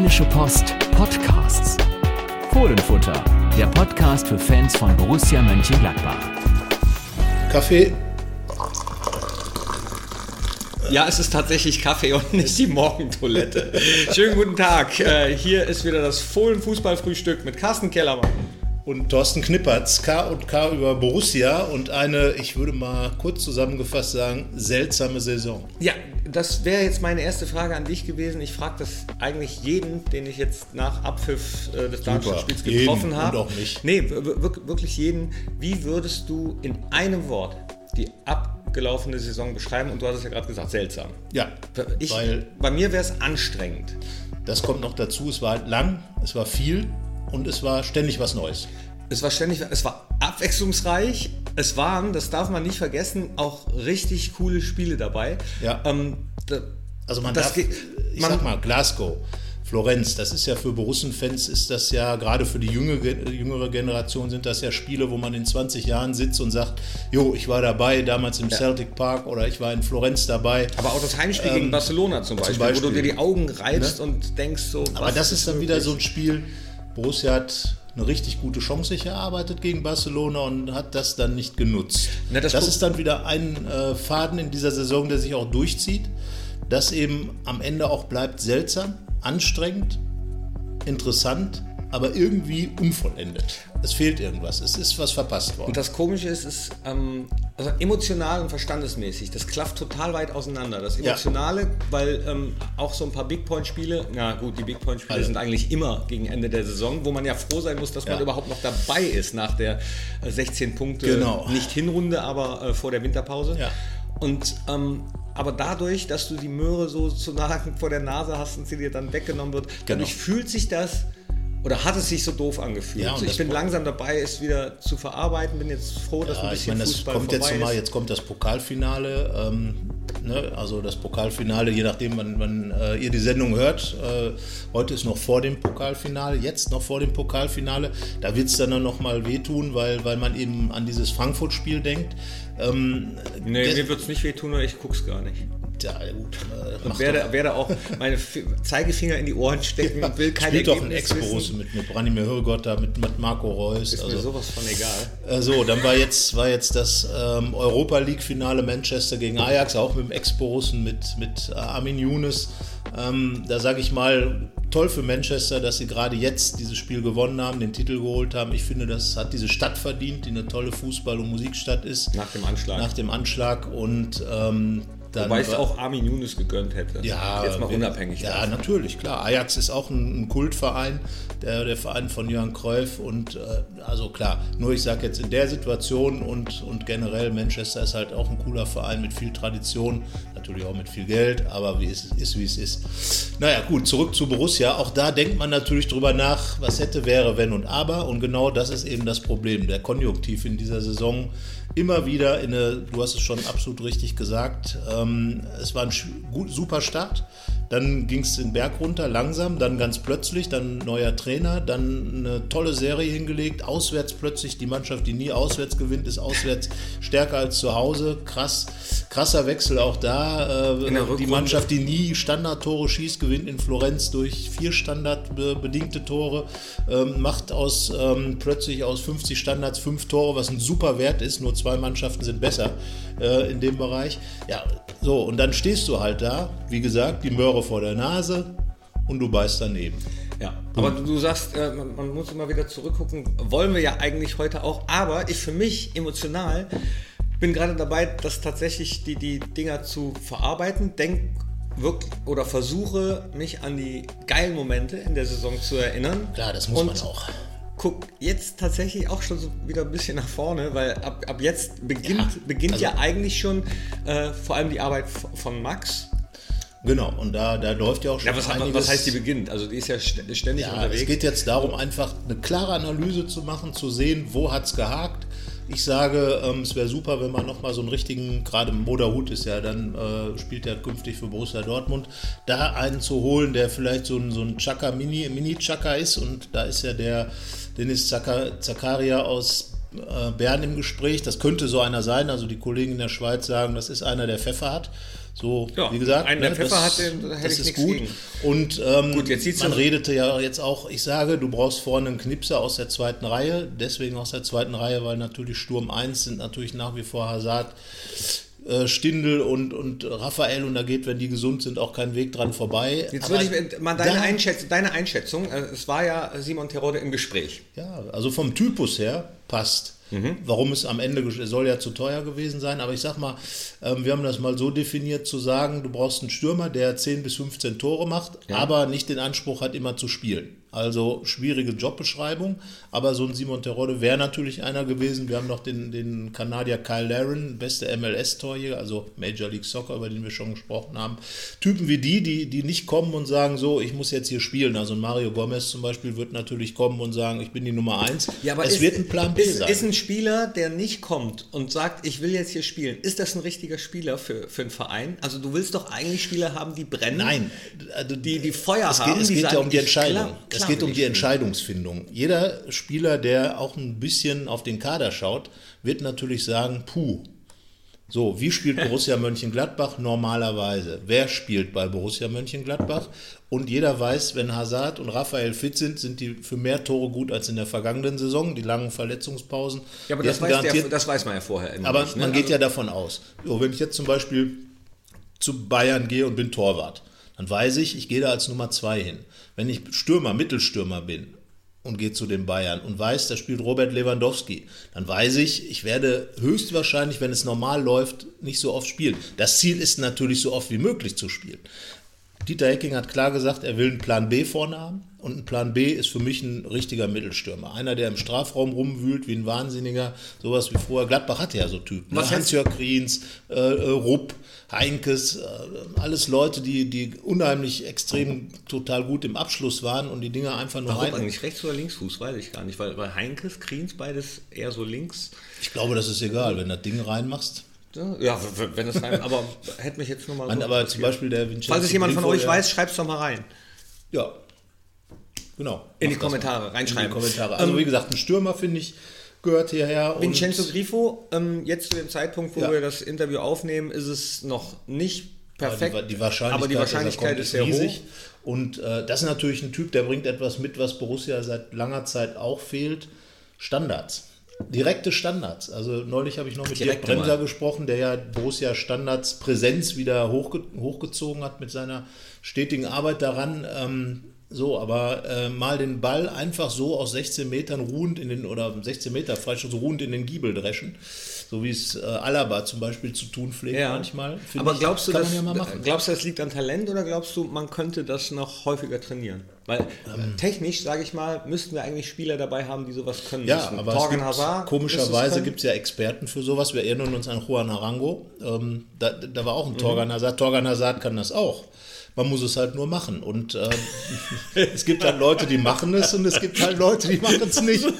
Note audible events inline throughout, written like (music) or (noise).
Rheinische Post Podcasts. Fohlenfutter, der Podcast für Fans von Borussia Mönchengladbach. Kaffee. Ja, es ist tatsächlich Kaffee und nicht die Morgentoilette. Schönen guten Tag. Äh, hier ist wieder das Fohlen-Fußballfrühstück mit Carsten Kellermann. Und Thorsten Knippertz, K und K über Borussia und eine, ich würde mal kurz zusammengefasst sagen, seltsame Saison. Ja, das wäre jetzt meine erste Frage an dich gewesen. Ich frage das eigentlich jeden, den ich jetzt nach Abpfiff äh, des Darmstadt-Spiels getroffen habe. Auch mich. Nee, wirklich jeden. Wie würdest du in einem Wort die abgelaufene Saison beschreiben? Und du hast es ja gerade gesagt, seltsam. Ja, ich, weil bei mir wäre es anstrengend. Das kommt noch dazu. Es war lang, es war viel und es war ständig was Neues. Es war ständig, es war abwechslungsreich. Es waren, das darf man nicht vergessen, auch richtig coole Spiele dabei. Ja. Ähm, da, also man darf, geht, ich man, sag mal, Glasgow, Florenz, das ist ja für Borussen-Fans ist das ja, gerade für die jüngere, jüngere Generation sind das ja Spiele, wo man in 20 Jahren sitzt und sagt, jo, ich war dabei, damals im ja. Celtic Park oder ich war in Florenz dabei. Aber auch das Heimspiel ähm, gegen Barcelona zum Beispiel, zum Beispiel, wo du dir die Augen reibst ne? und denkst so. Aber das ist dann wieder so ein Spiel, Borussia hat eine richtig gute Chance sich erarbeitet gegen Barcelona und hat das dann nicht genutzt. Na, das, das ist dann wieder ein äh, Faden in dieser Saison, der sich auch durchzieht, das eben am Ende auch bleibt seltsam, anstrengend, interessant, aber irgendwie unvollendet. Es fehlt irgendwas, es ist was verpasst worden. Und das Komische ist, ist ähm, also emotional und verstandesmäßig, das klafft total weit auseinander. Das Emotionale, ja. weil ähm, auch so ein paar Big Point-Spiele, na gut, die Big Point-Spiele also. sind eigentlich immer gegen Ende der Saison, wo man ja froh sein muss, dass ja. man überhaupt noch dabei ist nach der 16 äh, Punkte, genau. nicht Hinrunde, aber äh, vor der Winterpause. Ja. Und ähm, aber dadurch, dass du die Möhre so sozusagen vor der Nase hast und sie dir dann weggenommen wird, genau. dadurch fühlt sich das oder hat es sich so doof angefühlt? Ja, also ich bin langsam dabei, es wieder zu verarbeiten. Bin jetzt froh, dass ja, ein bisschen ich meine, Fußball kommt jetzt mal, Jetzt kommt das Pokalfinale. Ähm, ne? Also das Pokalfinale, je nachdem, wann, wann äh, ihr die Sendung hört. Äh, heute ist noch vor dem Pokalfinale, jetzt noch vor dem Pokalfinale. Da wird es dann noch mal wehtun, weil, weil man eben an dieses Frankfurt-Spiel denkt. Ähm, nee, mir wird es nicht wehtun, weil ich gucke es gar nicht ja, gut. Äh, und werde, werde auch meine Zeigefinger in die Ohren stecken und will keine Spielt doch ein Ex-Borusse mit, mit Branimir Hürgotter, mit, mit Marco Reus. Ist also, mir sowas von egal. Äh, so, dann war jetzt, war jetzt das ähm, Europa League-Finale Manchester gegen Ajax, auch mit dem Ex-Borussen, mit, mit äh, Armin Younes. Ähm, da sage ich mal, toll für Manchester, dass sie gerade jetzt dieses Spiel gewonnen haben, den Titel geholt haben. Ich finde, das hat diese Stadt verdient, die eine tolle Fußball- und Musikstadt ist. Nach dem Anschlag. Nach dem Anschlag. Und ähm, dann Wobei ich es auch Armin Younes gegönnt hätte. Ja, jetzt mal unabhängig. Ja, davon. natürlich, klar. Ajax ist auch ein, ein Kultverein, der, der, Verein von Jörn Cruyff. Und äh, also klar, nur ich sage jetzt in der Situation und, und generell Manchester ist halt auch ein cooler Verein mit viel Tradition, natürlich auch mit viel Geld, aber wie es ist, wie es ist. Naja, gut, zurück zu Borussia. Auch da denkt man natürlich drüber nach, was hätte, wäre, wenn und aber. Und genau das ist eben das Problem. Der Konjunktiv in dieser Saison immer wieder in eine, du hast es schon absolut richtig gesagt, ähm, es war ein super Start. Dann ging es den Berg runter, langsam, dann ganz plötzlich, dann neuer Trainer, dann eine tolle Serie hingelegt, auswärts plötzlich, die Mannschaft, die nie auswärts gewinnt, ist auswärts stärker als zu Hause. Krass, krasser Wechsel auch da. Äh, die Mannschaft, die nie Standardtore schießt, gewinnt in Florenz durch vier standardbedingte Tore, ähm, macht aus ähm, plötzlich aus 50 Standards fünf Tore, was ein super Wert ist. Nur zwei Mannschaften sind besser äh, in dem Bereich. Ja, so, und dann stehst du halt da, wie gesagt, die Möhre vor der Nase und du beißt daneben. Ja, aber du, du sagst, äh, man, man, muss immer wieder zurückgucken, wollen wir ja eigentlich heute auch, aber ich für mich emotional bin gerade dabei, das tatsächlich die, die Dinger zu verarbeiten, denk wirklich oder versuche mich an die geilen Momente in der Saison zu erinnern. Klar, das muss man auch guck jetzt tatsächlich auch schon so wieder ein bisschen nach vorne, weil ab, ab jetzt beginnt ja, beginnt also, ja eigentlich schon äh, vor allem die Arbeit von Max. Genau, und da, da läuft ja auch schon. Ja, was, einiges, was heißt die beginnt? Also die ist ja ständig ja, unterwegs. Es geht jetzt darum, einfach eine klare Analyse zu machen, zu sehen, wo hat es gehakt. Ich sage, ähm, es wäre super, wenn man nochmal so einen richtigen, gerade Moderhut ist ja dann, äh, spielt ja künftig für Borussia Dortmund, da einen zu holen, der vielleicht so ein, so ein Chaka Mini, Mini-Chaka ist und da ist ja der Dennis Zakaria aus äh, Bern im Gespräch. Das könnte so einer sein. Also die Kollegen in der Schweiz sagen, das ist einer, der Pfeffer hat. So, Ja, wie gesagt, einen der Pfeffer hat, den- hätte das ist gut. gegen. Und ähm, Gut, jetzt man so- redete ja jetzt auch, ich sage, du brauchst vorne einen Knipser aus der zweiten Reihe, deswegen aus der zweiten Reihe, weil natürlich Sturm 1 sind natürlich nach wie vor Hazard, äh, Stindl und, und Raphael und da geht, wenn die gesund sind, auch kein Weg dran vorbei. Jetzt Aber würde ich mal deine, da- Einschätzung, deine Einschätzung. äh, Es war ja Simon Terode im Gespräch. Ja, also vom Typus her passt. Mhm. Warum es am Ende soll ja zu teuer gewesen sein, aber ich sag mal, ähm, wir haben das mal so definiert zu sagen, du brauchst einen Stürmer, der 10 bis 15 Tore macht, aber nicht den Anspruch hat, immer zu spielen. Also schwierige Jobbeschreibung, aber so ein Simon Terodde wäre natürlich einer gewesen. Wir haben noch den, den Kanadier Kyle Laren, beste MLS-Torjäger, also Major League Soccer, über den wir schon gesprochen haben. Typen wie die, die, die nicht kommen und sagen, so, ich muss jetzt hier spielen. Also ein Mario Gomez zum Beispiel wird natürlich kommen und sagen, ich bin die Nummer eins. es ist, wird ein Plan B ist, sein. Ist ein Spieler, der nicht kommt und sagt, ich will jetzt hier spielen, ist das ein richtiger Spieler für, für einen Verein? Also du willst doch eigentlich Spieler haben, die brennen. Nein, also Die- die Feuer es haben, Geht, es geht sagen, ja um die Entscheidung. klar, es klar geht will um die. Entscheidungsfindung. Jeder Spieler, der auch ein bisschen auf den Kader schaut, wird natürlich sagen, puh. So, wie spielt Borussia Mönchengladbach normalerweise? Wer spielt bei Borussia Mönchengladbach? Und jeder weiß, wenn Hazard und Raphael fit sind, sind die für mehr Tore gut als in der vergangenen Saison. Die langen Verletzungspausen. Ja, aber das weiß, der, das weiß man ja vorher immer aber nicht. ne? man geht Also- ja davon aus. So, wenn ich jetzt zum Beispiel zu Bayern gehe und bin Torwart, dann weiß ich, ich gehe da als Nummer zwei hin. Wenn ich Stürmer, Mittelstürmer bin und gehe zu den Bayern und weiß, da spielt Robert Lewandowski, dann weiß ich, ich werde höchstwahrscheinlich, wenn es normal läuft, nicht so oft spielen. Das Ziel ist natürlich, so oft wie möglich zu spielen. Dieter Hecking hat klar gesagt, er will einen Plan B vorne haben. Und ein Plan B ist für mich ein richtiger Mittelstürmer. Einer, der im Strafraum rumwühlt wie ein Wahnsinniger. Sowas wie vorher. Gladbach hatte ja so Typen. Ne? Hans-Jörg Kriens, äh, äh, Rupp, Heinkes. Äh, alles Leute, die, die unheimlich extrem total gut im Abschluss waren und die Dinge einfach nur Warum rein. eigentlich rechts oder linksfuß, weiß ich gar nicht. Weil, weil Heinkes, Kriens, beides eher so links. Ich glaube, das ist egal, wenn du das Ding reinmachst. Ja, wenn das rein, aber hätte mich jetzt nur mal. Mann, so aber zum. Beispiel der Vincenzo Falls es jemand von euch weiß, schreibt es doch mal rein. Ja. Genau. In die Kommentare reinschreiben. In die Kommentare. Also Ähm, wie gesagt, ein Stürmer, finde ich, gehört hierher. Vincenzo Grifo, ähm, jetzt zu dem Zeitpunkt, wo Ja. wir das Interview aufnehmen, ist es noch nicht perfekt. Aber die, die Wahrscheinlichkeit, aber die Wahrscheinlichkeit ist sehr riesig. hoch. Und äh, das ist natürlich ein Typ, der bringt etwas mit, was Borussia seit langer Zeit auch fehlt. Standards. Direkte Standards. Also neulich habe ich noch mit Dirk Direkte Bremser gesprochen, der ja Borussia Standards Präsenz wieder hochge hochgezogen hat mit seiner stetigen Arbeit daran. Ähm, so, aber äh, mal den Ball einfach so aus 16 Metern ruhend in den, oder 16 Meter Freistoß ruhend in den Giebel dreschen, so wie es äh, Alaba zum Beispiel zu tun pflegt Ja. manchmal. Aber ich, glaubst du, man ja glaubst du, das liegt an Talent oder glaubst du, man könnte das noch häufiger trainieren? Weil Ähm. äh, technisch, sage ich mal, müssten wir eigentlich Spieler dabei haben, die sowas können Ja, müssen. aber gibt, Hazard komischerweise gibt es ja Experten für sowas. Wir erinnern uns an Juan Arango. Ähm, da, da war auch ein Torgan Hazard. Torgan Hazard kann das auch. Man muss es halt nur machen. Und ähm, (laughs) es gibt halt Leute, die machen es und es gibt halt Leute, die machen es nicht. (laughs)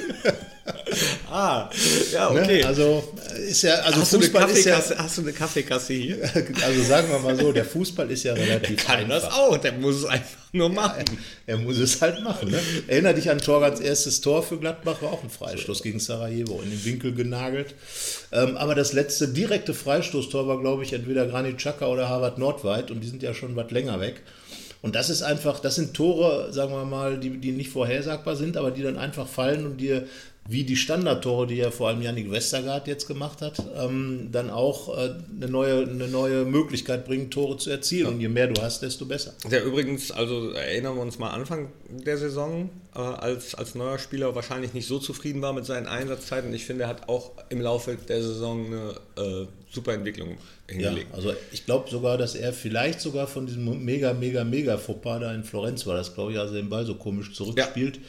(laughs) Ah, ja, Ne? okay. Also äh, ist ja, also hast, Fußball ist ja, hast du eine Kaffeekasse hier? (laughs) also sagen wir mal so, der Fußball ist ja (laughs) relativ Kann einfach. das auch, der muss es einfach nur machen. Er muss es halt machen. Ne? Erinner dich an Torgans erstes Tor für Gladbach, war auch ein Freistoß gegen Sarajevo, in den Winkel genagelt. Ähm, aber das letzte direkte Freistoßtor war, glaube ich, entweder Granit Xhaka oder Harvard Nordweit und die sind ja schon was länger weg. Und das ist einfach, das sind Tore, sagen wir mal, die, die nicht vorhersagbar sind, aber die dann einfach fallen und dir wie die Standardtore, die ja vor allem Yannick Westergaard jetzt gemacht hat, ähm, dann auch äh, eine, neue, eine neue Möglichkeit bringen, Tore zu erzielen. Und je mehr du hast, desto besser. Der übrigens, also erinnern wir uns mal Anfang der Saison, äh, als, als neuer Spieler wahrscheinlich nicht so zufrieden war mit seinen Einsatzzeiten. Ich finde, er hat auch im Laufe der Saison eine äh, super Entwicklung Ja, hingelegt. also ich glaube sogar, dass er vielleicht sogar von diesem mega, mega, mega Fauxpas da in Florenz war, das glaube ich, als er den Ball so komisch zurückspielt,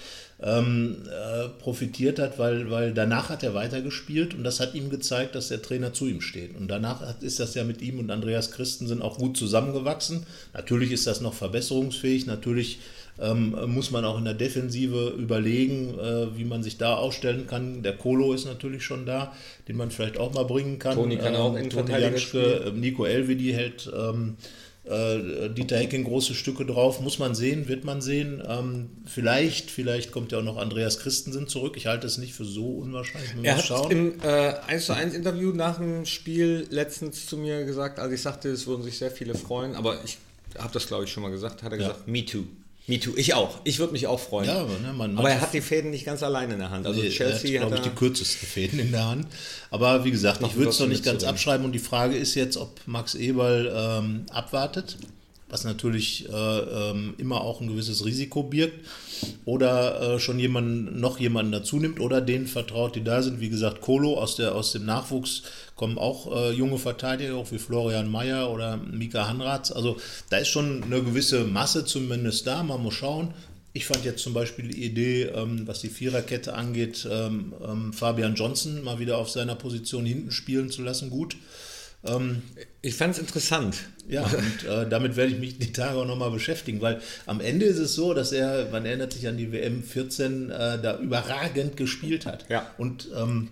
ähm, äh, profitiert hat, weil, weil danach hat er weitergespielt und das hat ihm gezeigt, dass der Trainer zu ihm steht. Und danach hat, ist das ja mit ihm und Andreas Christensen auch gut zusammengewachsen. Natürlich ist das noch verbesserungsfähig, natürlich ähm, muss man auch in der Defensive überlegen, äh, wie man sich da aufstellen kann. Der Kolo ist natürlich schon da, den man vielleicht auch mal bringen kann. Toni kann auch Ähm, Toni Innenverteidiger Janschke, ähm, Nico Elvedi hält ähm, äh, Dieter Hecking große Stücke drauf. Muss man sehen, wird man sehen. Ähm, vielleicht, vielleicht kommt ja auch noch Andreas Christensen zurück. Ich halte es nicht für so unwahrscheinlich. Er hat schauen. im äh, 1 zu 1 Interview nach dem Spiel letztens zu mir gesagt, als ich sagte, es würden sich sehr viele freuen, aber ich habe das glaube ich schon mal gesagt, hat er ja. gesagt, me too. Me too, ich auch. Ich würde mich auch freuen. Ja, aber, ne, man, aber er hat die Fäden nicht ganz alleine in der Hand. Also nee, Chelsea hat, glaube ich, die kürzesten Fäden in der Hand. Aber wie gesagt, ich würde es noch nicht ganz abschreiben. Und die Frage ist jetzt, ob Max Eberl ähm, abwartet, was natürlich äh, ähm, immer auch ein gewisses Risiko birgt, oder äh, schon jemanden, noch jemanden dazu nimmt oder denen vertraut, die da sind. Wie gesagt, Kolo aus, der, aus dem Nachwuchs kommen auch äh, junge Verteidiger, auch wie Florian Mayer oder Mika Hanratz. Also da ist schon eine gewisse Masse zumindest da. Man muss schauen. Ich fand jetzt zum Beispiel die Idee, ähm, was die Viererkette angeht, ähm, ähm, Fabian Johnson mal wieder auf seiner Position hinten spielen zu lassen, gut. Ähm, ich fand es interessant. Ja, und äh, damit werde ich mich die Tage auch nochmal beschäftigen, weil am Ende ist es so, dass er, man erinnert sich an die WM 14, äh, da überragend gespielt hat. Ja. Und ähm,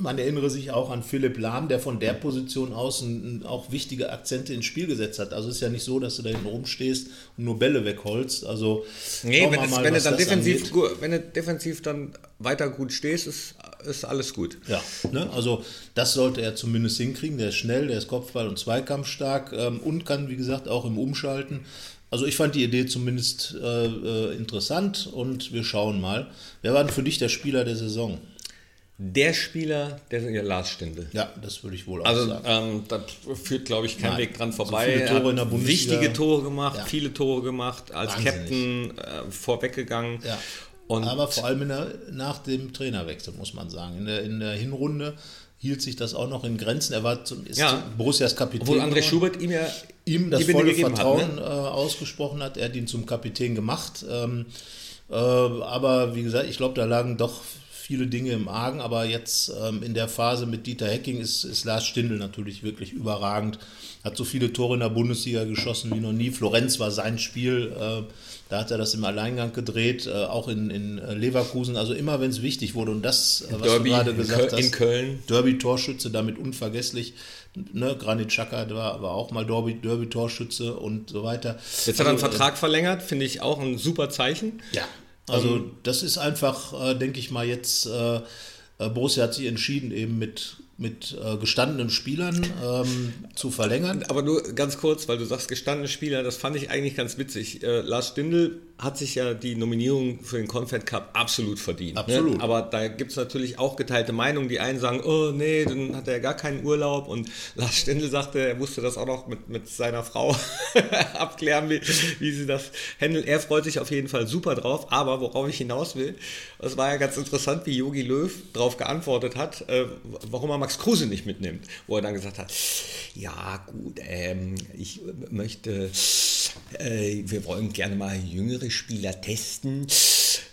man erinnere sich auch an Philipp Lahm, der von der Position aus auch wichtige Akzente ins Spiel gesetzt hat. Also es ist ja nicht so, dass du da hinten rumstehst und nur Bälle wegholst. Also nee, wenn, es, mal, wenn, du dann defensiv, wenn du defensiv dann weiter gut stehst, ist, ist alles gut. Ja, ne? also das sollte er zumindest hinkriegen. Der ist schnell, der ist Kopfball- und Zweikampfstark ähm, und kann, wie gesagt, auch im Umschalten. Also ich fand die Idee zumindest äh, äh, interessant und wir schauen mal. Wer war denn für dich der Spieler der Saison? Der Spieler, der ja, Lars Stindl. Ja, das würde ich wohl auch also, sagen. Also ähm, da führt, glaube ich, kein Nein. Weg dran vorbei. So viele Tore in der Bundesliga. Wichtige Tore gemacht, ja. viele Tore gemacht, als Wahnsinnig. Captain äh, vorweggegangen. Ja. Und Aber vor allem der, nach dem Trainerwechsel, muss man sagen. In der, in der Hinrunde hielt sich das auch noch in Grenzen. Er war zum, ist ja. Borussias Kapitän. Obwohl André Schubert ihm ja ihm das volle Vertrauen hat, ne? äh, ausgesprochen hat. Er hat ihn zum Kapitän gemacht. Ähm, äh, aber wie gesagt, ich glaube, da lagen doch viele Dinge im Argen, aber jetzt ähm, in der Phase mit Dieter Hecking ist, ist Lars Stindl natürlich wirklich überragend. Hat so viele Tore in der Bundesliga geschossen wie noch nie. Florenz war sein Spiel. Äh, da hat er das im Alleingang gedreht, äh, auch in, in äh, Leverkusen. Also immer, wenn es wichtig wurde. Und das, äh, was Derby, du gerade gesagt hast, in Köln. Derby-Torschütze, damit unvergesslich. Ne, Granit Xhaka war aber auch mal Derby-Torschütze und so weiter. Jetzt hat er einen also, Vertrag verlängert, finde ich auch ein super Zeichen. Ja, also ähm, das ist einfach, äh, denke ich mal, jetzt, äh, äh, Borussia hat sich entschieden, eben mit mit äh, gestandenen Spielern ähm, zu verlängern. Aber nur ganz kurz, weil du sagst gestandene Spieler, das fand ich eigentlich ganz witzig. Äh, Lars Stindl hat sich ja die Nominierung für den Confed Cup absolut verdient. Ne? Absolut. Ne? Aber da gibt es natürlich auch geteilte Meinungen. Die einen sagen, oh nee, dann hat er gar keinen Urlaub. Und (laughs) Lars Stindl sagte, er musste das auch noch mit, mit seiner Frau (laughs) abklären, wie, wie sie das handeln. Er freut sich auf jeden Fall super drauf. Aber worauf ich hinaus will, das war ja ganz interessant, wie Yogi Löw darauf geantwortet hat, äh, warum er Max Kruse nicht mitnimmt, wo er dann gesagt hat, ja gut, ähm, ich möchte, äh, wir wollen gerne mal jüngere Spieler testen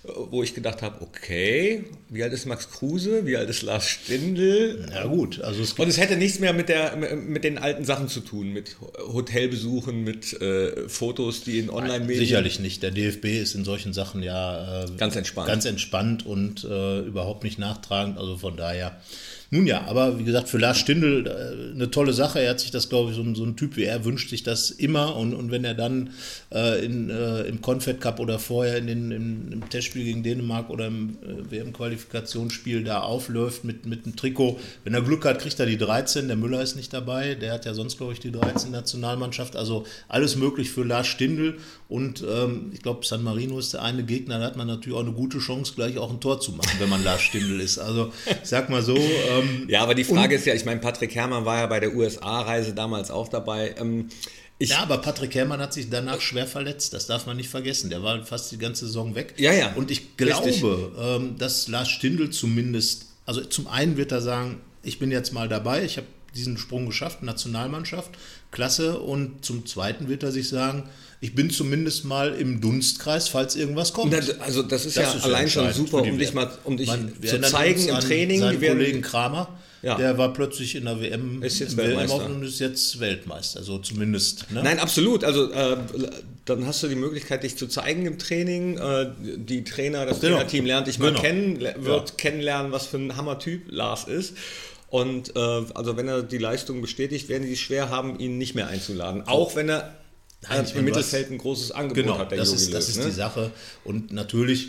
wo ich gedacht habe, okay, wie alt ist Max Kruse, wie alt ist Lars Stindl? Na gut, also es Und es hätte nichts mehr mit, der, mit den alten Sachen zu tun, mit Hotelbesuchen, mit äh, Fotos, die in Online-Medien... Sicherlich nicht, der DFB ist in solchen Sachen ja... Äh, ganz entspannt. Ganz entspannt und äh, überhaupt nicht nachtragend, also von daher... Nun ja, aber wie gesagt, für Lars Stindl äh, eine tolle Sache. Er hat sich das, glaube ich, so, so, ein Typ wie er wünscht sich das immer. Und, und wenn er dann äh, in, äh, im Confed Cup oder vorher in den, im, im Testspiel gegen Dänemark oder im äh, WM-Qualifikationsspiel da aufläuft mit, mit einem Trikot, wenn er Glück hat, kriegt er die 13. Der Müller ist nicht dabei. Der hat ja sonst, glaube ich, die 13 Nationalmannschaft. Also alles möglich für Lars Stindl. Und ähm, ich glaube, San Marino ist der eine Gegner. Da hat man natürlich auch eine gute Chance, gleich auch ein Tor zu machen, wenn man Lars Stindl ist. Also ich sag mal so. Ähm, ja, aber die Frage ist ja, ich meine, Patrick Herrmann war ja bei der USA-Reise damals auch dabei. Ähm, ja, aber Patrick Herrmann hat sich danach schwer verletzt. Das darf man nicht vergessen. Der war fast die ganze Saison weg. Ja, ja. Und ich glaube, ähm, dass Lars Stindl zumindest, also zum einen wird er sagen, ich bin jetzt mal dabei, ich habe diesen Sprung geschafft, Nationalmannschaft, klasse. Und zum Zweiten wird er sich sagen, ich bin zumindest mal im Dunstkreis, falls irgendwas kommt. also das ist das ja ist allein schon super, um dich mal um dich Man, zu zeigen im Training. Seinen Kollegen Kramer, ja. der war plötzlich in der WM ist jetzt Weltmeister. und ist jetzt Weltmeister, so zumindest. Ne? Nein, absolut. Also äh, dann hast du die Möglichkeit, dich zu zeigen im Training. Äh, die Trainer, das genau. Trainerteam lernt dich mal genau. kennen, wird ja. kennenlernen, was für ein Hammertyp Lars ist. Und äh, also wenn er die Leistung bestätigt, werden die es schwer haben, ihn nicht mehr einzuladen. Auch wenn er Nein, im Mittelfeld ein großes Angebot genau, hat der das Jogi ist, Löw. das ist ne? die Sache. Und natürlich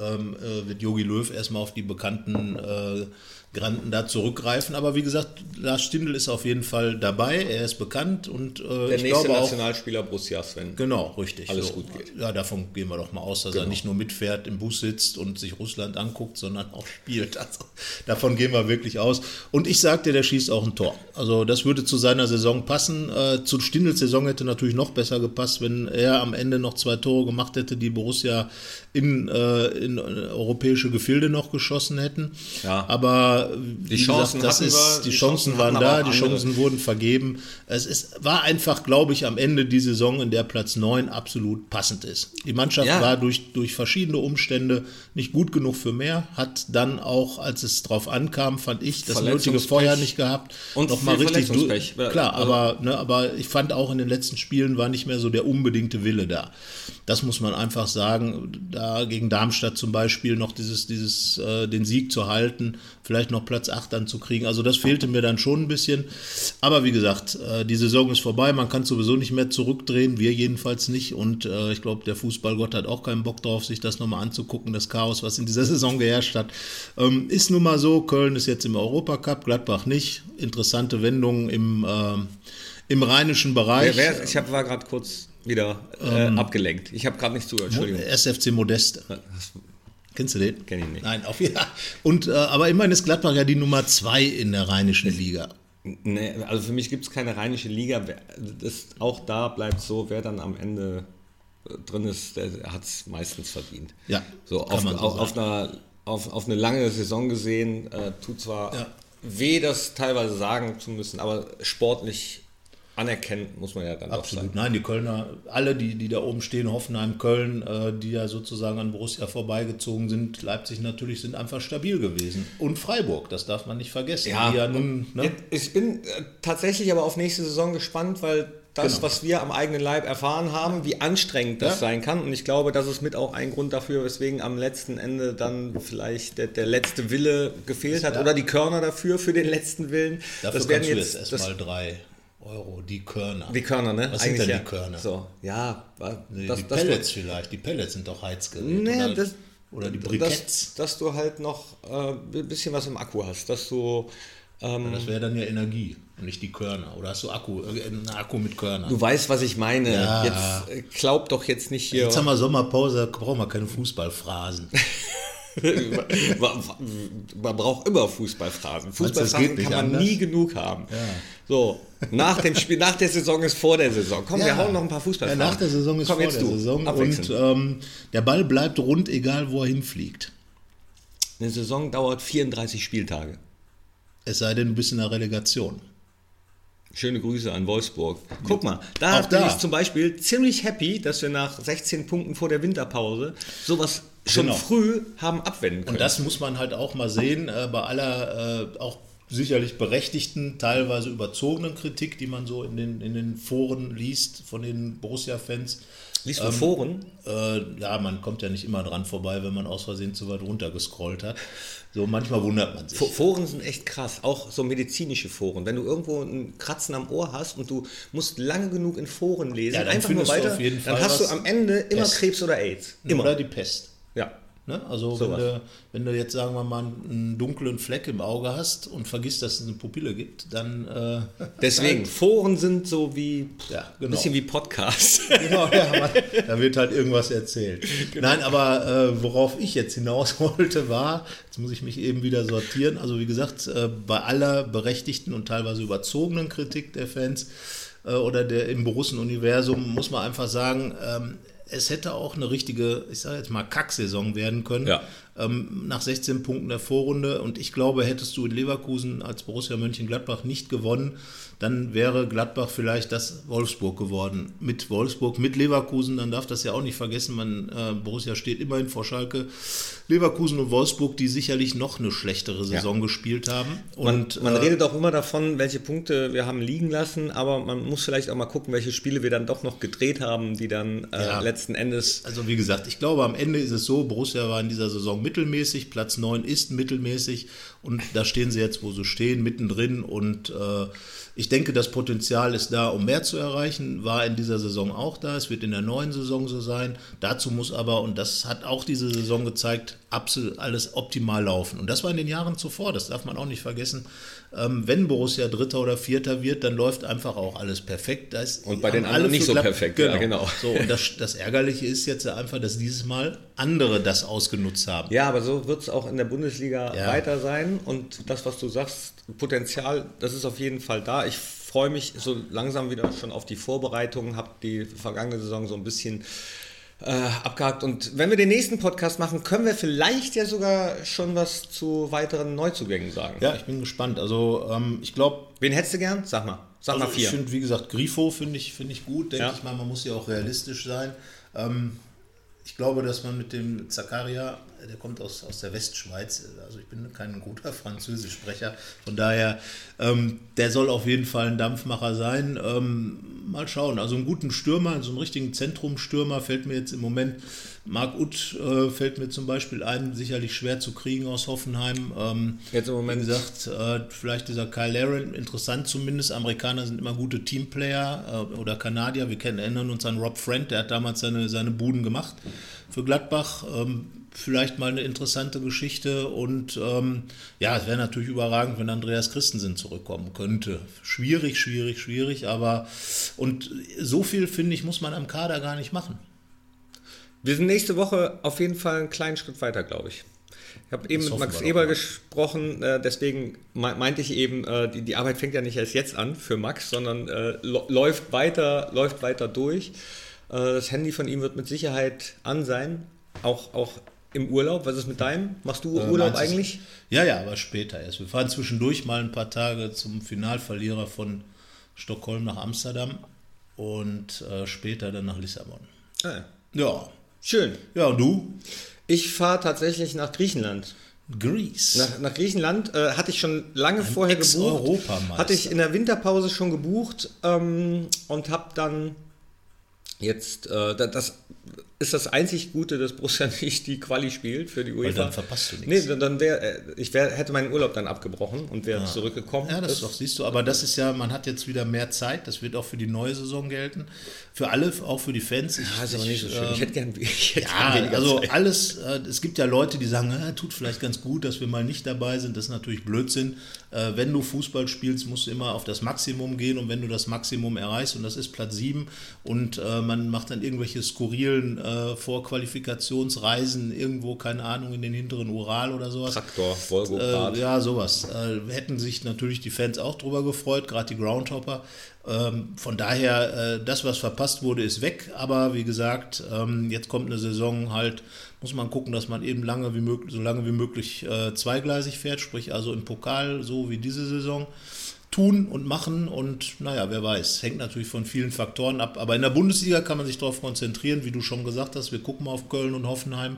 ähm, äh, wird Jogi Löw erstmal auf die bekannten äh, Granden da zurückgreifen. Aber wie gesagt, Lars Stindl ist auf jeden Fall dabei. Er ist bekannt und äh, Der ich nächste glaube auch. Nationalspieler Borussia Sven. Genau, richtig. Alles gut geht. Genau. Ja, davon gehen wir doch mal aus, dass er nicht nur mitfährt, im Bus sitzt und sich Russland anguckt, sondern auch spielt. Also, davon gehen wir wirklich aus. Und ich sagte, der schießt auch ein Tor. Also das würde zu seiner Saison passen. Äh, zu Stindels Saison hätte natürlich noch besser gepasst, wenn er am Ende noch zwei Tore gemacht hätte, die Borussia in, äh, in europäische Gefilde noch geschossen hätten. Ja. Aber wie Chancen gesagt, das ist, wir, die, die Chancen, Chancen waren da, die andere. Chancen wurden vergeben. Es ist, war einfach, glaube ich, am Ende die Saison, in der Platz 9 absolut passend ist. Die Mannschaft Ja. war durch, durch verschiedene Umstände nicht gut genug für mehr, hat dann auch, als es drauf ankam, fand ich, das nötige. Feuer nicht gehabt. Und noch mal richtig du- Verletzungspech. Klar, Also- aber, ne, aber ich fand auch in den letzten Spielen war nicht mehr so der unbedingte Wille da. Das muss man einfach sagen. Da gegen Darmstadt zum Beispiel noch dieses, dieses, äh, den Sieg zu halten, vielleicht noch Platz 8 dann zu kriegen. Also das fehlte mir dann schon ein bisschen. Aber wie gesagt, äh, die Saison ist vorbei. Man kann sowieso nicht mehr zurückdrehen. Wir jedenfalls nicht. Und äh, ich glaube, der Fußballgott hat auch keinen Bock drauf, sich das nochmal anzugucken, das Chaos, was in dieser (laughs) Saison geherrscht hat. Ähm, ist nun mal so. Köln ist jetzt im Europacup, Gladbach nicht. Interessante Wendungen im, ähm, im rheinischen Bereich. Wer, wer, ich hab, war gerade kurz wieder äh, Ähm, abgelenkt. Ich habe gerade nicht zugehört, Entschuldigung. SFC Modeste. Kennst du den? Kenn ich nicht. Nein, auf ja. Und äh, aber immerhin ist Gladbach ja die Nummer zwei in der rheinischen Liga. Nee, also für mich gibt es keine rheinische Liga. Das, auch da bleibt so, wer dann am Ende äh, drin ist, der hat es meistens verdient. Ja, So, kann auf, man so auf, auf, einer, auf, auf eine lange Saison gesehen, äh, tut zwar Ja. weh, das teilweise sagen zu müssen, aber sportlich anerkennen muss man ja dann doch Absolut. sagen. Nein, die Kölner, alle, die, die da oben stehen, Hoffenheim, Köln, äh, die ja sozusagen an Borussia vorbeigezogen sind, Leipzig natürlich, sind einfach stabil gewesen. Und Freiburg, das darf man nicht vergessen. Ja, ja nun, ne? Ich bin äh, tatsächlich aber auf nächste Saison gespannt, weil das, Genau. was wir am eigenen Leib erfahren haben, wie anstrengend das Ja. sein kann. Und ich glaube, das ist mit auch ein Grund dafür, weswegen am letzten Ende dann vielleicht der, der letzte Wille gefehlt hat Ja. oder die Körner dafür, für den letzten Willen. Dafür das werden jetzt, erstmal drei Euro, die Körner. die Körner, ne? Was sind denn ja. die Körner? So, ja, Nee, das, die das Pellets vielleicht. Die Pellets sind doch Heizgeräte. Nee, oder, das- oder die dass, Briketts. dass du halt noch äh, ein bisschen was im Akku hast, dass du ähm, Das wäre dann ja Energie und nicht die Körner. Oder hast du Akku, äh, einen Akku mit Körnern? Du weißt, was ich meine. Ja. Jetzt äh, glaub doch jetzt nicht hier. Jetzt haben wir Sommerpause, brauchen wir keine Fußballphrasen. (laughs) man, braucht immer Fußballphrasen. Fußballphrasen kann man anders? nie genug haben. So, nach dem Spiel, nach der Saison ist vor der Saison. Komm, wir Ja. hauen noch ein paar Ja, Fußballphrasen. nach der Saison ist Komm, vor der du. Saison und ähm, der Ball bleibt rund, egal wo er hinfliegt. Eine Saison dauert 34 Spieltage. Es sei denn, du bist in der Relegation. Schöne Grüße an Wolfsburg. Guck mal, da Auch bin da. ich zum Beispiel ziemlich happy, dass wir nach 16 Punkten vor der Winterpause sowas schon Genau. früh haben abwenden können. Und das muss man halt auch mal sehen, äh, bei aller äh, auch sicherlich berechtigten, teilweise überzogenen Kritik, die man so in den, in den Foren liest von den Borussia-Fans. Liest du Foren? Äh, ja, man kommt ja nicht immer dran vorbei, wenn man aus Versehen zu weit runtergescrollt hat. So manchmal wundert man sich. Fo- Foren sind echt krass, auch so medizinische Foren. Wenn du irgendwo ein Kratzen am Ohr hast und du musst lange genug in Foren lesen, Ja, dann einfach nur weiter, auf jeden dann hast du am Ende immer Pest. Krebs oder AIDS. Immer. Oder die Pest. Ja. Ne? Also wenn Sowas. du, wenn du jetzt, sagen wir mal, einen dunklen Fleck im Auge hast und vergisst, dass es eine Pupille gibt, dann... Äh, (laughs) Deswegen, (laughs) Foren sind so wie Ja, ein genau. bisschen wie Podcasts. (laughs) Genau, ja, man, da wird halt irgendwas erzählt. Genau. Nein, aber äh, worauf ich jetzt hinaus wollte, war, jetzt muss ich mich eben wieder sortieren, also wie gesagt, äh, bei aller berechtigten und teilweise überzogenen Kritik der Fans äh, oder der im Borussen-Universum muss man einfach sagen, ähm, es hätte auch eine richtige, ich sage jetzt mal, Kacksaison werden können. Ja. Ähm, nach 16 Punkten der Vorrunde. Und ich glaube, hättest du in Leverkusen als Borussia Mönchengladbach nicht gewonnen, dann wäre Gladbach vielleicht das Wolfsburg geworden. Mit Wolfsburg, mit Leverkusen, dann darf das ja auch nicht vergessen. Man, äh, Borussia steht immerhin vor Schalke. Leverkusen und Wolfsburg, die sicherlich noch eine schlechtere Saison gespielt haben. Man, Und man äh, redet auch immer davon, welche Punkte wir haben liegen lassen, aber man muss vielleicht auch mal gucken, welche Spiele wir dann doch noch gedreht haben, die dann äh, Ja. letzten Endes. Also wie gesagt, ich glaube, am Ende ist es so, Borussia war in dieser Saison mittelmäßig, Platz 9 ist mittelmäßig und da stehen sie jetzt, wo sie stehen, mittendrin und äh, ich denke, das Potenzial ist da, um mehr zu erreichen, war in dieser Saison auch da. Es wird in der neuen Saison so sein. Dazu muss aber, und das hat auch diese Saison gezeigt, absolut alles optimal laufen. Und das war in den Jahren zuvor, das darf man auch nicht vergessen. Ähm, wenn Borussia Dritter oder Vierter wird, dann läuft einfach auch alles perfekt. und bei den anderen nicht so perfekt, genau. Ja, genau. So, und das, das Ärgerliche ist jetzt einfach, dass dieses Mal andere das ausgenutzt haben. Ja, aber so wird es auch in der Bundesliga ja. weiter sein. Und das, was du sagst, Potenzial, das ist auf jeden Fall da. Ich freue mich so langsam wieder schon auf die Vorbereitungen, habe die vergangene Saison so ein bisschen äh, abgehakt. Und wenn wir den nächsten Podcast machen, können wir vielleicht ja sogar schon was zu weiteren Neuzugängen sagen. Ja, ich bin gespannt. Also ähm, ich glaube. Wen hättest du gern? Sag mal. Sag also mal vier. Ich finde, wie gesagt, Grifo finde ich, find ich gut, denke ja. ich mal. Man muss ja auch realistisch sein. Ähm, ich glaube, dass man mit dem Zakaria, der kommt aus, aus der Westschweiz, also ich bin kein guter Französischsprecher, von daher, ähm, der soll auf jeden Fall ein Dampfmacher sein. Ähm, mal schauen, also einen guten Stürmer, so einen richtigen Zentrumstürmer fällt mir jetzt im Moment, Marc Utt äh, fällt mir zum Beispiel ein, sicherlich schwer zu kriegen aus Hoffenheim. Ähm, jetzt im Moment. Wie gesagt, äh, vielleicht dieser Kyle Laren, interessant zumindest, Amerikaner sind immer gute Teamplayer äh, oder Kanadier, wir kennen, erinnern uns an Rob Friend, der hat damals seine, seine Buden gemacht für Gladbach. Ähm, vielleicht mal eine interessante Geschichte und ähm, ja, es wäre natürlich überragend, wenn Andreas Christensen zurückkommen könnte. Schwierig, schwierig, schwierig, aber und so viel, finde ich, muss man am Kader gar nicht machen. Wir sind nächste Woche auf jeden Fall einen kleinen Schritt weiter, glaube ich. Ich habe eben mit Max Eber gesprochen, äh, deswegen meinte ich eben, äh, die, die, Arbeit fängt ja nicht erst jetzt an für Max, sondern äh, läuft weiter, läuft weiter durch. Äh, das Handy von ihm wird mit Sicherheit an sein, auch, auch im Urlaub. Was ist mit deinem? Machst du äh, Urlaub eigentlich? Ja, ja, aber später erst. Wir fahren zwischendurch mal ein paar Tage zum Finalverlierer von Stockholm nach Amsterdam und äh, später dann nach Lissabon. Ah, ja. ja. Schön. Ja, und du? Ich fahre tatsächlich nach Griechenland. Greece. Nach, nach Griechenland äh, hatte ich schon lange Ein vorher gebucht. Hatte ich in der Winterpause schon gebucht ähm, und habe dann jetzt äh, das ist das einzig Gute, dass Borussia (laughs) nicht die Quali spielt für die UEFA. Weil dann verpasst du nichts. Nee, dann, dann wär, äh, ich wär, hätte meinen Urlaub dann abgebrochen und wäre ja. zurückgekommen. Ja, das, das doch, siehst du. Aber das ist ja, man hat jetzt wieder mehr Zeit. Das wird auch für die neue Saison gelten. Für alle, auch für die Fans. Ich, ja, ist aber nicht so schön. Ich hätte gern, ich hätte ja, (laughs) gern also Zeit. alles, äh, es gibt ja Leute, die sagen, äh, tut vielleicht ganz gut, dass wir mal nicht dabei sind. Das ist natürlich Blödsinn. Äh, wenn du Fußball spielst, musst du immer auf das Maximum gehen und wenn du das Maximum erreichst, und das ist Platz 7, und äh, man macht dann irgendwelche skurrilen äh, Vorqualifikationsreisen irgendwo, keine Ahnung, in den hinteren Ural oder sowas. Traktor, Volgograd. Äh, ja, sowas. hätten sich natürlich die Fans auch drüber gefreut, gerade die Groundhopper. Ähm, von daher, äh, das, was verpasst wurde, ist weg. Aber wie gesagt, ähm, jetzt kommt eine Saison halt, muss man gucken, dass man eben lange wie möglich, so lange wie möglich äh, zweigleisig fährt, sprich also im Pokal, so wie diese Saison tun und machen und naja, wer weiß, hängt natürlich von vielen Faktoren ab. Aber in der Bundesliga kann man sich darauf konzentrieren, wie du schon gesagt hast, wir gucken mal auf Köln und Hoffenheim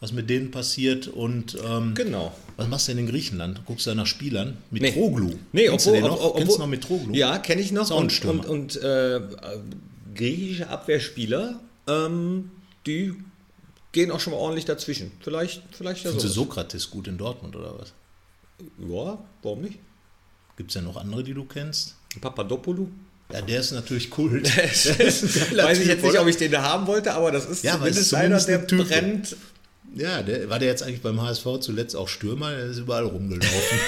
was mit denen passiert und ähm, genau. was machst du denn in Griechenland? Guckst du da nach Spielern? Mitroglou. Nee, nee obwohl, du noch? Obwohl, Kennst du noch Mitroglou? Ja, kenne ich noch. Und, und, und äh, griechische Abwehrspieler, ähm, die gehen auch schon mal ordentlich dazwischen. Vielleicht, vielleicht ja so. Sokrates gut in Dortmund oder was? Ja, warum nicht? Gibt es ja noch andere, die du kennst? Papadopoulou? Ja, der ist natürlich Kult. (laughs) (laughs) Weiß ich jetzt nicht, ob ich den da haben wollte, aber das ist ja, zumindest, zumindest einer, der brennt ja, der, war der jetzt eigentlich beim HSV zuletzt auch Stürmer? Der ist überall rumgelaufen.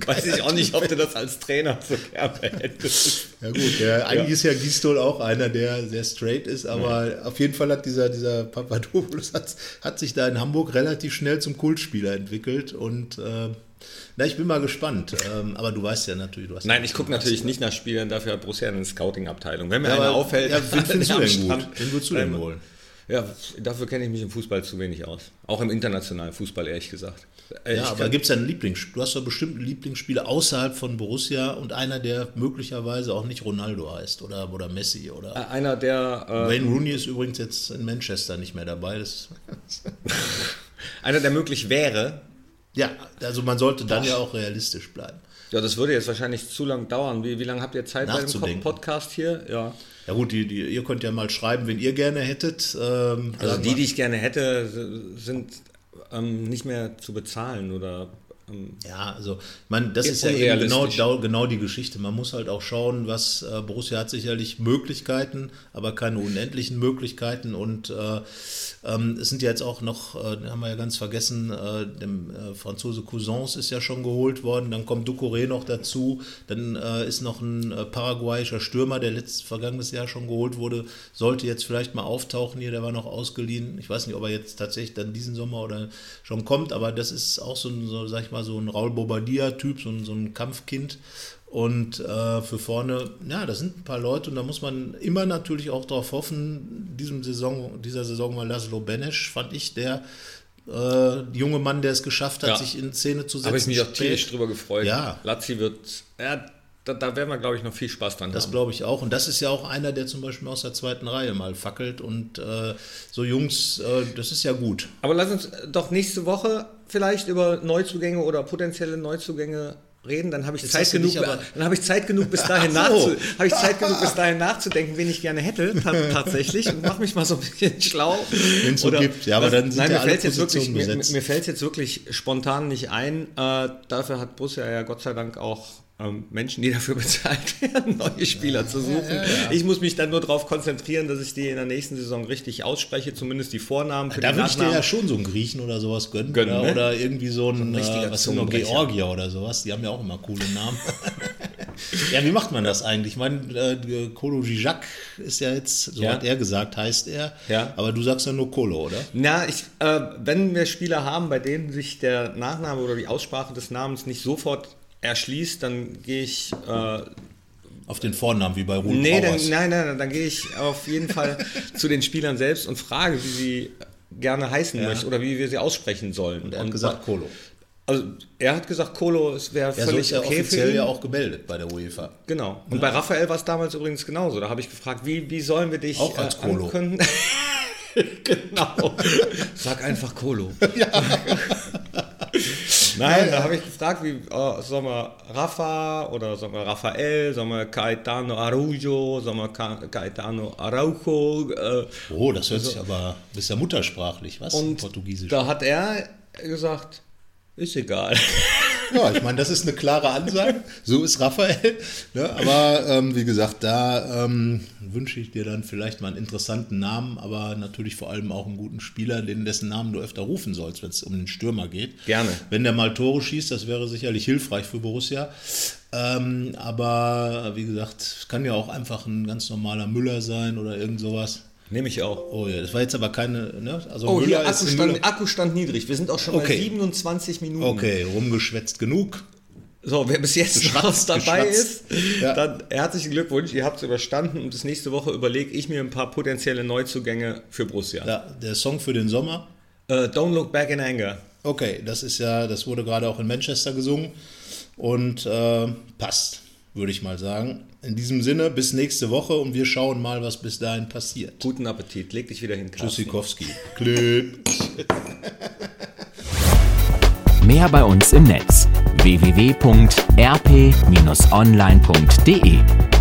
(laughs) Weiß ich auch nicht, ob du das als Trainer so gerne hättest. Ja gut, der, eigentlich ja. ist ja Gistol auch einer, der sehr straight ist, aber ja. auf jeden Fall hat dieser, dieser Papadopoulos hat, hat, sich da in Hamburg relativ schnell zum Kultspieler entwickelt und äh, na, ich bin mal gespannt. Ähm, aber du weißt ja natürlich, du hast Nein, ich gucke natürlich nicht nach Spielern, dafür hat Borussia eine Scouting-Abteilung. Wenn mir ja, einer auffällt, ja, wen (laughs) findest du denn gut? Wen würdest du denn ähm, holen? Ja, dafür kenne ich mich im Fußball zu wenig aus. Auch im internationalen Fußball, ehrlich gesagt. Äh, ja, aber gibt es einen Lieblingsspieler? Du hast doch bestimmt einen Lieblingsspieler außerhalb von Borussia und einer, der möglicherweise auch nicht Ronaldo heißt oder, oder Messi oder. Äh, einer, der. Äh, Wayne Rooney ist übrigens jetzt in Manchester nicht mehr dabei. (laughs) Einer, der möglich wäre, Ja, also man sollte dann ja auch realistisch bleiben. Ja, das würde jetzt wahrscheinlich zu lang dauern. Wie, wie lange habt ihr Zeit bei dem. Podcast hier? Ja. Ja gut, die, die, ihr könnt ja mal schreiben, wen ihr gerne hättet. Ähm, Also die, die ich gerne hätte, sind ähm, nicht mehr zu bezahlen oder Ja, also meine, das Ja, ist ja eben genau, genau, die Geschichte. Man muss halt auch schauen, was äh, Borussia hat sicherlich Möglichkeiten, aber keine unendlichen Möglichkeiten. Und äh, ähm, es sind ja jetzt auch noch, äh, haben wir ja ganz vergessen, äh, dem äh, Franzose Cousins ist ja schon geholt worden. Dann kommt Ducouré noch dazu. Dann äh, ist noch ein paraguayischer Stürmer, der letztes vergangenes Jahr schon geholt wurde, sollte jetzt vielleicht mal auftauchen hier. Der war noch ausgeliehen. Ich weiß nicht, ob er jetzt tatsächlich dann diesen Sommer oder schon kommt, aber das ist auch so so, sag ich mal, so ein Raul Bobadilla-Typ, so ein, so ein Kampfkind. Und äh, für vorne, ja, das sind ein paar Leute und da muss man immer natürlich auch darauf hoffen, diesem Saison, dieser Saison war Laszlo Benesch, fand ich, der äh, junge Mann, der es geschafft hat, Ja. sich in Szene zu setzen. habe ich mich auch tierisch drüber gefreut. Ja. Lazzi wird, ja, da, da werden wir, glaube ich, noch viel Spaß dran Das haben. glaube ich auch. Und das ist ja auch einer, der zum Beispiel aus der zweiten Reihe mal fackelt. Und äh, so Jungs, äh, das ist ja gut. Aber lass uns doch nächste Woche vielleicht über Neuzugänge oder potenzielle Neuzugänge reden. Dann habe ich Zeit genug. Dann habe ich Zeit genug bis (laughs) dahin so. nachzu, ich Zeit genug bis dahin nachzudenken, wen ich gerne hätte ta (laughs) tatsächlich und mache mich mal so ein bisschen (laughs) schlau. Wenn's so Oder- gibt. Ja, aber dann sind nein, ja mir alle fällt's jetzt wirklich, Positionen mir, besetzt. mir fällt jetzt wirklich spontan nicht ein. Äh, dafür hat Borussia ja Gott sei Dank auch Menschen, die dafür (laughs) bezahlt werden, neue Spieler zu suchen. Ich muss mich dann nur darauf konzentrieren, dass ich die in der nächsten Saison richtig ausspreche, zumindest die Vornamen für Da würde ich dir ja schon so einen Griechen oder sowas gönnen. Gönnen, oder, ne? oder irgendwie so ein, richtiger äh, was sind. Georgier oder sowas. Die haben ja auch immer coole Namen. (laughs) ja, wie macht man das eigentlich? Ich meine, äh, Kolo Zizak ist ja jetzt, so Ja. hat er gesagt, heißt er. Ja. Aber du sagst ja nur Kolo, oder? Na, ich, äh, wenn wir Spieler haben, bei denen sich der Nachname oder die Aussprache des Namens nicht sofort erschließt, dann gehe ich. Äh, Auf den Vornamen, wie bei Ruhl nee, dann, nein, nein, nein, dann gehe ich auf jeden Fall (laughs) zu den Spielern selbst und frage, wie sie gerne heißen Ja. möchten oder wie wir sie aussprechen sollen. Und er hat gesagt Kolo. also er hat gesagt, Kolo, es wäre Ja, so völlig ist er okay für offiziell ihn. ja auch gemeldet bei der UEFA. Genau. Und bei Raphael war es damals übrigens genauso. Da habe ich gefragt, wie, wie sollen wir dich Auch als Kolo. ankündigen? (laughs) (laughs) genau. Sag einfach Kolo. Nein, da habe ich gefragt, wie äh, sollen wir Rafa oder sollen wir Raphael, sollen wir Caetano Araujo, sollen wir Ca- Caetano Araujo äh, Oh, das hört sich aber, bist ja muttersprachlich, was? und Portugiesisch. da hat er gesagt, ist egal. (laughs) Ja, ich meine, das ist eine klare Ansage. So ist Raphael. Ne? Aber ähm, wie gesagt, da ähm, wünsche ich dir dann vielleicht mal einen interessanten Namen, aber natürlich vor allem auch einen guten Spieler, den dessen Namen du öfter rufen sollst, wenn es um den Stürmer geht. Gerne. Wenn der mal Tore schießt, das wäre sicherlich hilfreich für Borussia. Ähm, aber wie gesagt, es kann ja auch einfach ein ganz normaler Müller sein oder irgend sowas. Nehme ich auch. Oh ja, das war jetzt aber keine. Ne? Also Oh, hier, ist ein Akkustand, Müller. Akkustand niedrig. Wir sind auch schon Okay. bei 27 Minuten. Okay, rumgeschwätzt genug. So, wer bis jetzt noch Geschwatzt, dabei ist, Ja. dann herzlichen Glückwunsch, ihr habt es überstanden und das nächste Woche überlege ich mir ein paar potenzielle Neuzugänge für Borussia. Ja, der Song für den Sommer. Äh, don't look back in anger. Okay, das ist ja, das wurde gerade auch in Manchester gesungen und äh, passt, würde ich mal sagen. In diesem Sinne, bis nächste Woche und wir schauen mal, was bis dahin passiert. Guten Appetit, leg dich wieder hin, Carsten. Tschüssikowski. (laughs) Mehr bei uns im Netz www.rp-online.de